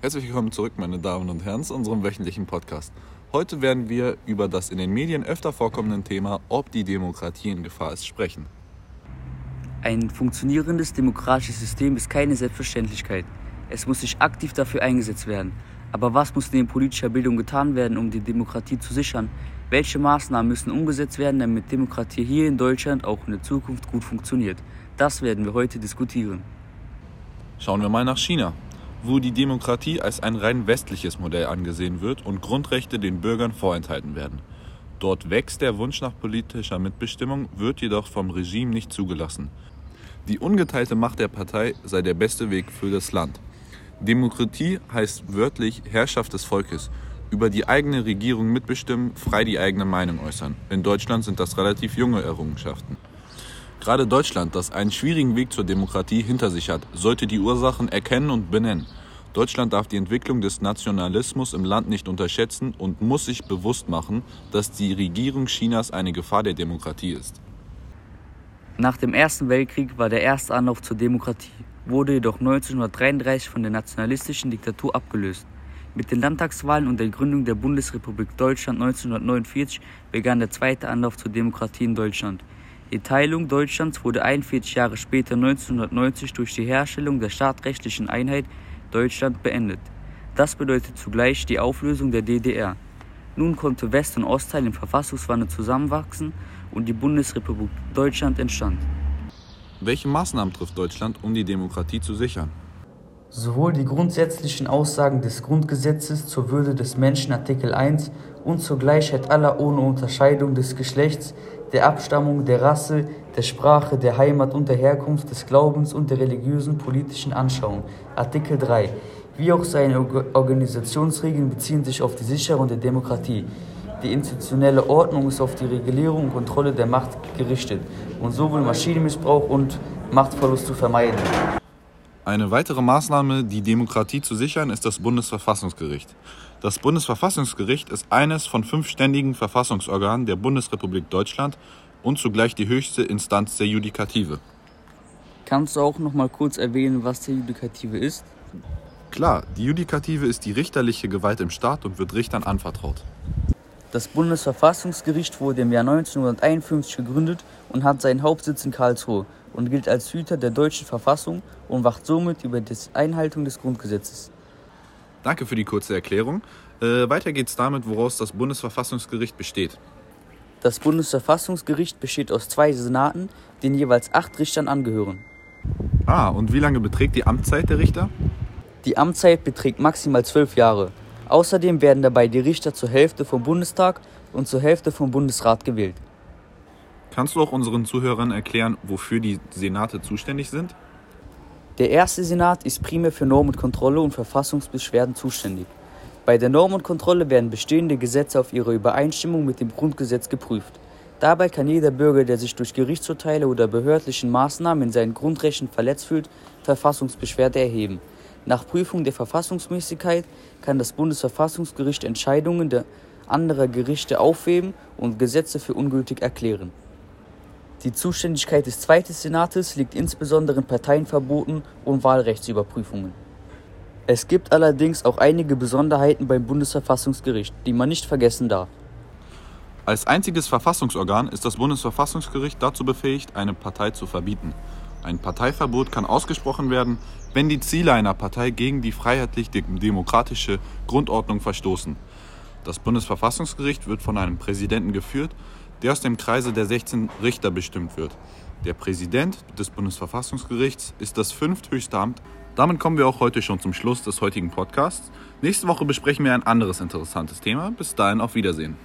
Herzlich willkommen zurück, meine Damen und Herren, zu unserem wöchentlichen Podcast. Heute werden wir über das in den Medien öfter vorkommende Thema, ob die Demokratie in Gefahr ist, sprechen. Ein funktionierendes demokratisches System ist keine Selbstverständlichkeit. Es muss sich aktiv dafür eingesetzt werden. Aber was muss neben politischer Bildung getan werden, um die Demokratie zu sichern? Welche Maßnahmen müssen umgesetzt werden, damit Demokratie hier in Deutschland auch in der Zukunft gut funktioniert? Das werden wir heute diskutieren. Schauen wir mal nach China, wo die Demokratie als ein rein westliches Modell angesehen wird und Grundrechte den Bürgern vorenthalten werden. Dort wächst der Wunsch nach politischer Mitbestimmung, wird jedoch vom Regime nicht zugelassen. Die ungeteilte Macht der Partei sei der beste Weg für das Land. Demokratie heißt wörtlich Herrschaft des Volkes über die eigene Regierung mitbestimmen, frei die eigene Meinung äußern. In Deutschland sind das relativ junge Errungenschaften. Gerade Deutschland, das einen schwierigen Weg zur Demokratie hinter sich hat, sollte die Ursachen erkennen und benennen. Deutschland darf die Entwicklung des Nationalismus im Land nicht unterschätzen und muss sich bewusst machen, dass die Regierung Chinas eine Gefahr der Demokratie ist. Nach dem Ersten Weltkrieg war der erste Anlauf zur Demokratie, wurde jedoch 1933 von der nationalistischen Diktatur abgelöst. Mit den Landtagswahlen und der Gründung der Bundesrepublik Deutschland 1949 begann der zweite Anlauf zur Demokratie in Deutschland. Die Teilung Deutschlands wurde 41 Jahre später 1990 durch die Herstellung der staatrechtlichen Einheit Deutschland beendet. Das bedeutet zugleich die Auflösung der DDR. Nun konnte West- und Ostteil im Verfassungswandel zusammenwachsen und die Bundesrepublik Deutschland entstand. Welche Maßnahmen trifft Deutschland, um die Demokratie zu sichern? Sowohl die grundsätzlichen Aussagen des Grundgesetzes zur Würde des Menschen Artikel 1 und zur Gleichheit aller ohne Unterscheidung des Geschlechts, der Abstammung, der Rasse, der Sprache, der Heimat und der Herkunft, des Glaubens und der religiösen politischen Anschauung Artikel 3, wie auch seine Organisationsregeln beziehen sich auf die Sicherung der Demokratie. Die institutionelle Ordnung ist auf die Regulierung und Kontrolle der Macht gerichtet und so will Maschinenmissbrauch und Machtverlust zu vermeiden. Eine weitere Maßnahme, die Demokratie zu sichern, ist das Bundesverfassungsgericht. Das Bundesverfassungsgericht ist eines von fünf ständigen Verfassungsorganen der Bundesrepublik Deutschland und zugleich die höchste Instanz der Judikative. Kannst du auch noch mal kurz erwähnen, was die Judikative ist? Klar, die Judikative ist die richterliche Gewalt im Staat und wird Richtern anvertraut. Das Bundesverfassungsgericht wurde im Jahr 1951 gegründet und hat seinen Hauptsitz in Karlsruhe und gilt als Hüter der deutschen Verfassung und wacht somit über die Einhaltung des Grundgesetzes. Danke für die kurze Erklärung. Äh, weiter geht's damit, woraus das Bundesverfassungsgericht besteht. Das Bundesverfassungsgericht besteht aus zwei Senaten, denen jeweils acht Richtern angehören. Ah, und wie lange beträgt die Amtszeit der Richter? Die Amtszeit beträgt maximal zwölf Jahre. Außerdem werden dabei die Richter zur Hälfte vom Bundestag und zur Hälfte vom Bundesrat gewählt. Kannst du auch unseren Zuhörern erklären, wofür die Senate zuständig sind? Der erste Senat ist primär für Norm und Kontrolle und Verfassungsbeschwerden zuständig. Bei der Norm und Kontrolle werden bestehende Gesetze auf ihre Übereinstimmung mit dem Grundgesetz geprüft. Dabei kann jeder Bürger, der sich durch Gerichtsurteile oder behördlichen Maßnahmen in seinen Grundrechten verletzt fühlt, Verfassungsbeschwerde erheben. Nach Prüfung der Verfassungsmäßigkeit kann das Bundesverfassungsgericht Entscheidungen der anderer Gerichte aufheben und Gesetze für ungültig erklären. Die Zuständigkeit des Zweiten Senates liegt insbesondere in Parteienverboten und Wahlrechtsüberprüfungen. Es gibt allerdings auch einige Besonderheiten beim Bundesverfassungsgericht, die man nicht vergessen darf. Als einziges Verfassungsorgan ist das Bundesverfassungsgericht dazu befähigt, eine Partei zu verbieten. Ein Parteiverbot kann ausgesprochen werden, wenn die Ziele einer Partei gegen die freiheitlich-demokratische Grundordnung verstoßen. Das Bundesverfassungsgericht wird von einem Präsidenten geführt, der aus dem Kreise der 16 Richter bestimmt wird. Der Präsident des Bundesverfassungsgerichts ist das fünfthöchste Amt. Damit kommen wir auch heute schon zum Schluss des heutigen Podcasts. Nächste Woche besprechen wir ein anderes interessantes Thema. Bis dahin auf Wiedersehen.